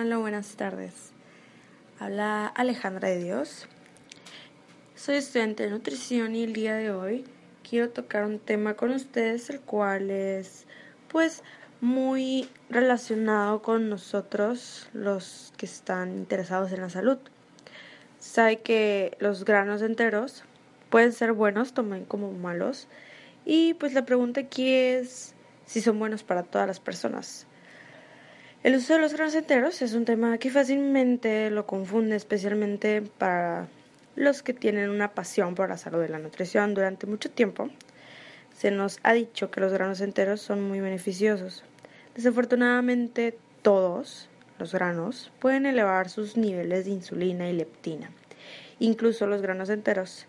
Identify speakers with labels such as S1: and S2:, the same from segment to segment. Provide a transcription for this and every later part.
S1: Hola, buenas tardes. Habla Alejandra de Dios. Soy estudiante de nutrición y el día de hoy quiero tocar un tema con ustedes, el cual es pues muy relacionado con nosotros, los que están interesados en la salud. Sabe que los granos enteros pueden ser buenos, también como malos. Y pues la pregunta aquí es si son buenos para todas las personas. El uso de los granos enteros es un tema que fácilmente lo confunde, especialmente para los que tienen una pasión por la salud y la nutrición. Durante mucho tiempo se nos ha dicho que los granos enteros son muy beneficiosos. Desafortunadamente, todos los granos pueden elevar sus niveles de insulina y leptina, incluso los granos enteros,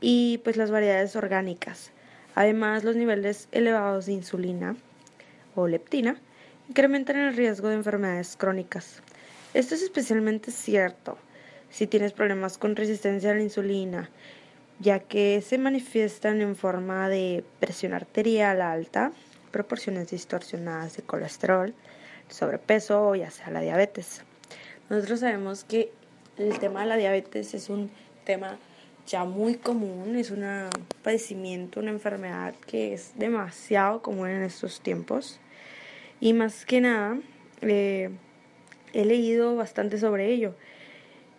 S1: y pues las variedades orgánicas. Además, los niveles elevados de insulina o leptina incrementan el riesgo de enfermedades crónicas. Esto es especialmente cierto si tienes problemas con resistencia a la insulina, ya que se manifiestan en forma de presión arterial alta, proporciones distorsionadas de colesterol, sobrepeso o ya sea la diabetes. Nosotros sabemos que el tema de la diabetes es un tema ya muy común, es un padecimiento, una enfermedad que es demasiado común en estos tiempos. Y más que nada, eh, he leído bastante sobre ello.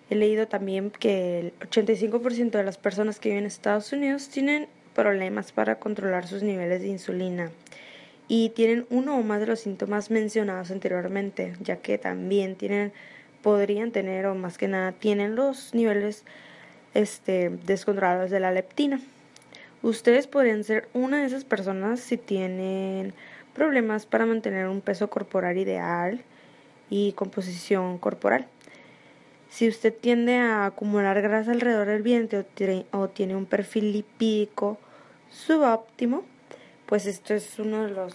S1: He leído también que el 85% de las personas que viven en Estados Unidos tienen problemas para controlar sus niveles de insulina y tienen uno o más de los síntomas mencionados anteriormente, ya que también tienen podrían tener o más que nada tienen los niveles este, descontrolados de la leptina. Ustedes podrían ser una de esas personas si tienen problemas para mantener un peso corporal ideal y composición corporal. Si usted tiende a acumular grasa alrededor del vientre o tiene un perfil lipídico subóptimo, pues esto es uno de los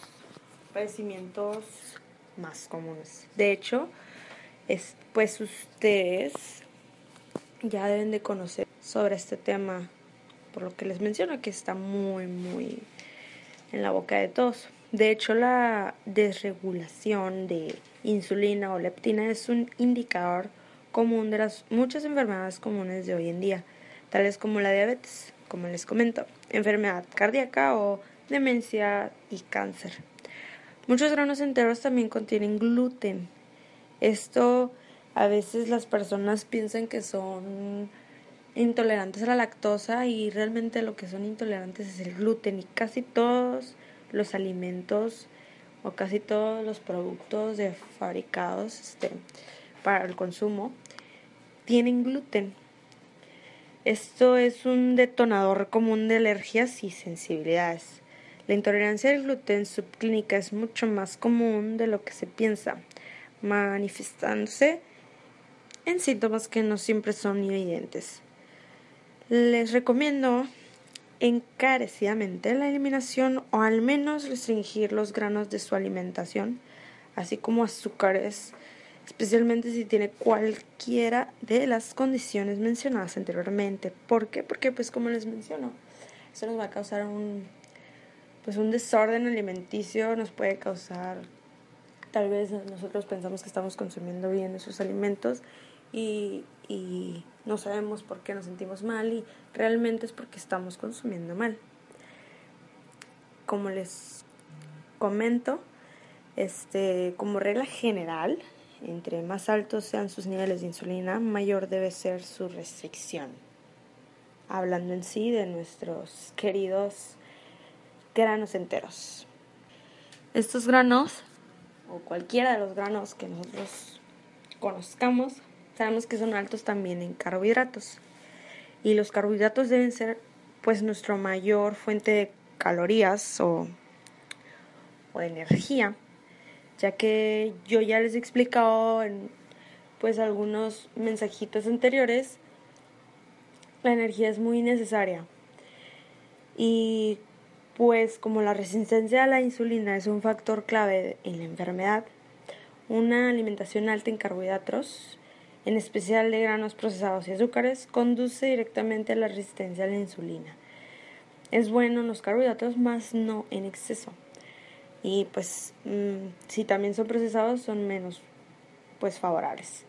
S1: padecimientos más comunes. De hecho, es, pues ustedes ya deben de conocer sobre este tema, por lo que les menciono que está muy, muy en la boca de todos. De hecho, la desregulación de insulina o leptina es un indicador común de las muchas enfermedades comunes de hoy en día, tales como la diabetes, como les comento, enfermedad cardíaca o demencia y cáncer. Muchos granos enteros también contienen gluten. Esto a veces las personas piensan que son intolerantes a la lactosa y realmente lo que son intolerantes es el gluten y casi todos los alimentos o casi todos los productos de fabricados este, para el consumo tienen gluten. Esto es un detonador común de alergias y sensibilidades. La intolerancia al gluten subclínica es mucho más común de lo que se piensa, manifestándose en síntomas que no siempre son evidentes. Les recomiendo encarecidamente la eliminación o al menos restringir los granos de su alimentación, así como azúcares, especialmente si tiene cualquiera de las condiciones mencionadas anteriormente. ¿Por qué? Porque pues como les menciono, eso nos va a causar un pues un desorden alimenticio, nos puede causar tal vez nosotros pensamos que estamos consumiendo bien esos alimentos y, y no sabemos por qué nos sentimos mal y realmente es porque estamos consumiendo mal. Como les comento, este, como regla general, entre más altos sean sus niveles de insulina, mayor debe ser su restricción. Hablando en sí de nuestros queridos granos enteros. Estos granos, o cualquiera de los granos que nosotros conozcamos, sabemos que son altos también en carbohidratos. Y los carbohidratos deben ser pues nuestra mayor fuente de calorías o, energía, ya que yo ya les he explicado en pues algunos mensajitos anteriores, la energía es muy necesaria. Y pues como la resistencia a la insulina es un factor clave en la enfermedad, una alimentación alta en carbohidratos en especial de granos procesados y azúcares, conduce directamente a la resistencia a la insulina. Es bueno los carbohidratos, más no en exceso. Y pues mm, si también son procesados, son menos pues favorables.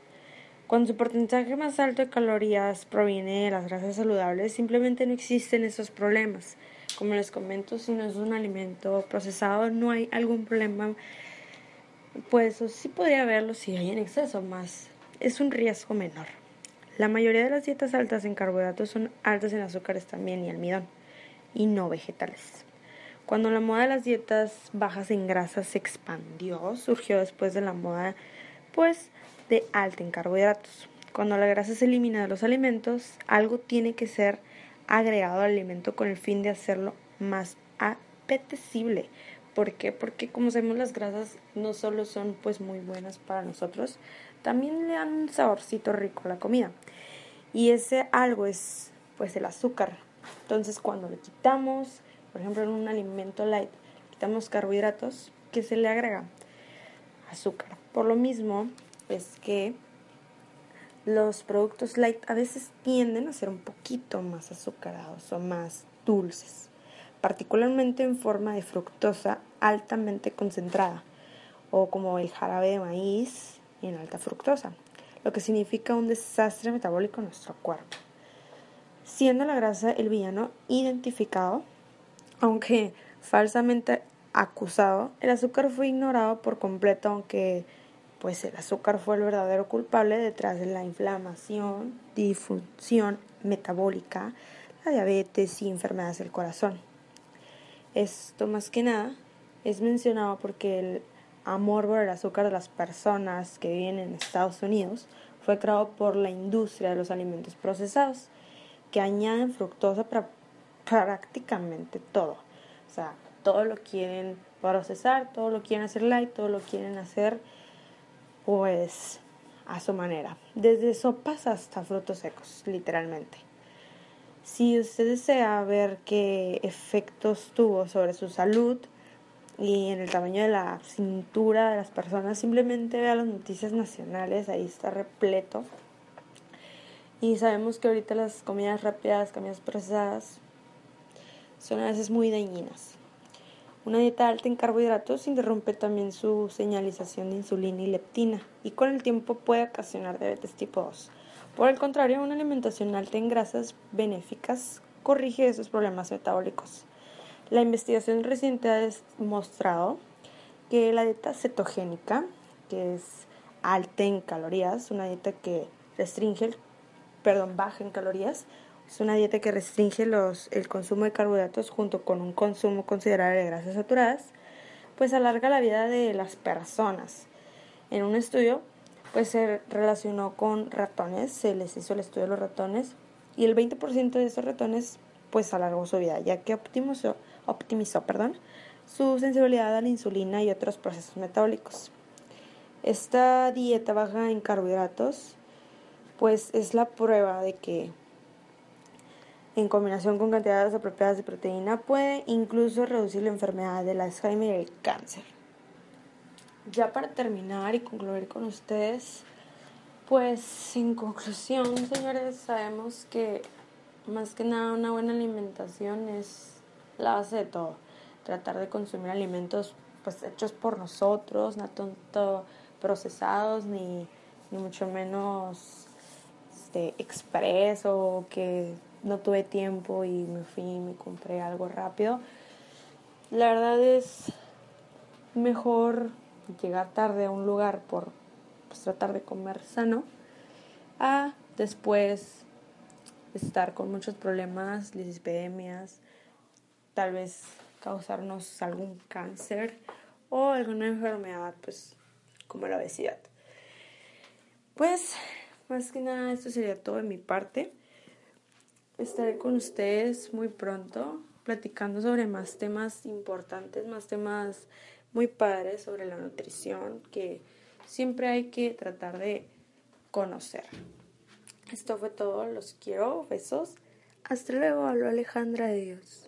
S1: Cuando su porcentaje más alto de calorías proviene de las grasas saludables, simplemente no existen esos problemas. Como les comento, si no es un alimento procesado, no hay algún problema. Pues sí podría haberlo si hay en exceso, más es un riesgo menor. La mayoría de las dietas altas en carbohidratos son altas en azúcares también y almidón, y no vegetales. Cuando la moda de las dietas bajas en grasas se expandió, surgió después de la moda, pues, de alta en carbohidratos. Cuando la grasa se elimina de los alimentos, algo tiene que ser agregado al alimento con el fin de hacerlo más apetecible. ¿Por qué? Porque como sabemos las grasas no solo son pues muy buenas para nosotros, también le dan un saborcito rico a la comida. Y ese algo es pues el azúcar. Entonces cuando le quitamos, por ejemplo en un alimento light, quitamos carbohidratos, ¿qué se le agrega? Azúcar. Por lo mismo, es que los productos light a veces tienden a ser un poquito más azucarados o más dulces, particularmente en forma de fructosa altamente concentrada o como el jarabe de maíz en alta fructosa, lo que significa un desastre metabólico en nuestro cuerpo. Siendo la grasa el villano identificado, aunque falsamente acusado, el azúcar fue ignorado por completo, aunque pues el azúcar fue el verdadero culpable detrás de la inflamación, disfunción metabólica, la diabetes y enfermedades del corazón. Esto más que nada es mencionado porque el amor por el azúcar de las personas que viven en Estados Unidos fue creado por la industria de los alimentos procesados, que añaden fructosa para prácticamente todo. O sea, todo lo quieren procesar, todo lo quieren hacer light, todo lo quieren hacer pues a su manera, desde sopas hasta frutos secos, literalmente. Si usted desea ver qué efectos tuvo sobre su salud y en el tamaño de la cintura de las personas, simplemente vea las noticias nacionales, ahí está repleto. Y sabemos que ahorita las comidas rápidas, comidas procesadas, son a veces muy dañinas. Una dieta alta en carbohidratos interrumpe también su señalización de insulina y leptina y con el tiempo puede ocasionar diabetes tipo 2. Por el contrario, una alimentación alta en grasas benéficas corrige esos problemas metabólicos. La investigación reciente ha demostrado que la dieta cetogénica, que es alta en calorías, una dieta que restringe, perdón, baja en calorías, es una dieta que restringe los, el consumo de carbohidratos junto con un consumo considerable de grasas saturadas, pues alarga la vida de las personas. En un estudio, pues se relacionó con ratones, se les hizo el estudio de los ratones y el 20% de esos ratones pues alargó su vida, ya que optimizó, optimizó perdón, su sensibilidad a la insulina y otros procesos metabólicos. Esta dieta baja en carbohidratos pues es la prueba de que en combinación con cantidades apropiadas de proteína, puede incluso reducir la enfermedad de Alzheimer y el cáncer. Ya para terminar y concluir con ustedes, pues en conclusión, señores, sabemos que más que nada una buena alimentación es la base de todo. Tratar de consumir alimentos pues hechos por nosotros, no tanto procesados ni, ni mucho menos este, express o que no tuve tiempo y me fui y me compré algo rápido. La verdad es mejor llegar tarde a un lugar por pues, tratar de comer sano a después estar con muchos problemas, lisipemias, tal vez causarnos algún cáncer o alguna enfermedad pues como la obesidad. Pues más que nada esto sería todo de mi parte. Estaré con ustedes muy pronto platicando sobre más temas importantes, más temas muy padres sobre la nutrición que siempre hay que tratar de conocer. Esto fue todo, los quiero, besos. Hasta luego, hablo Alejandra de Dios.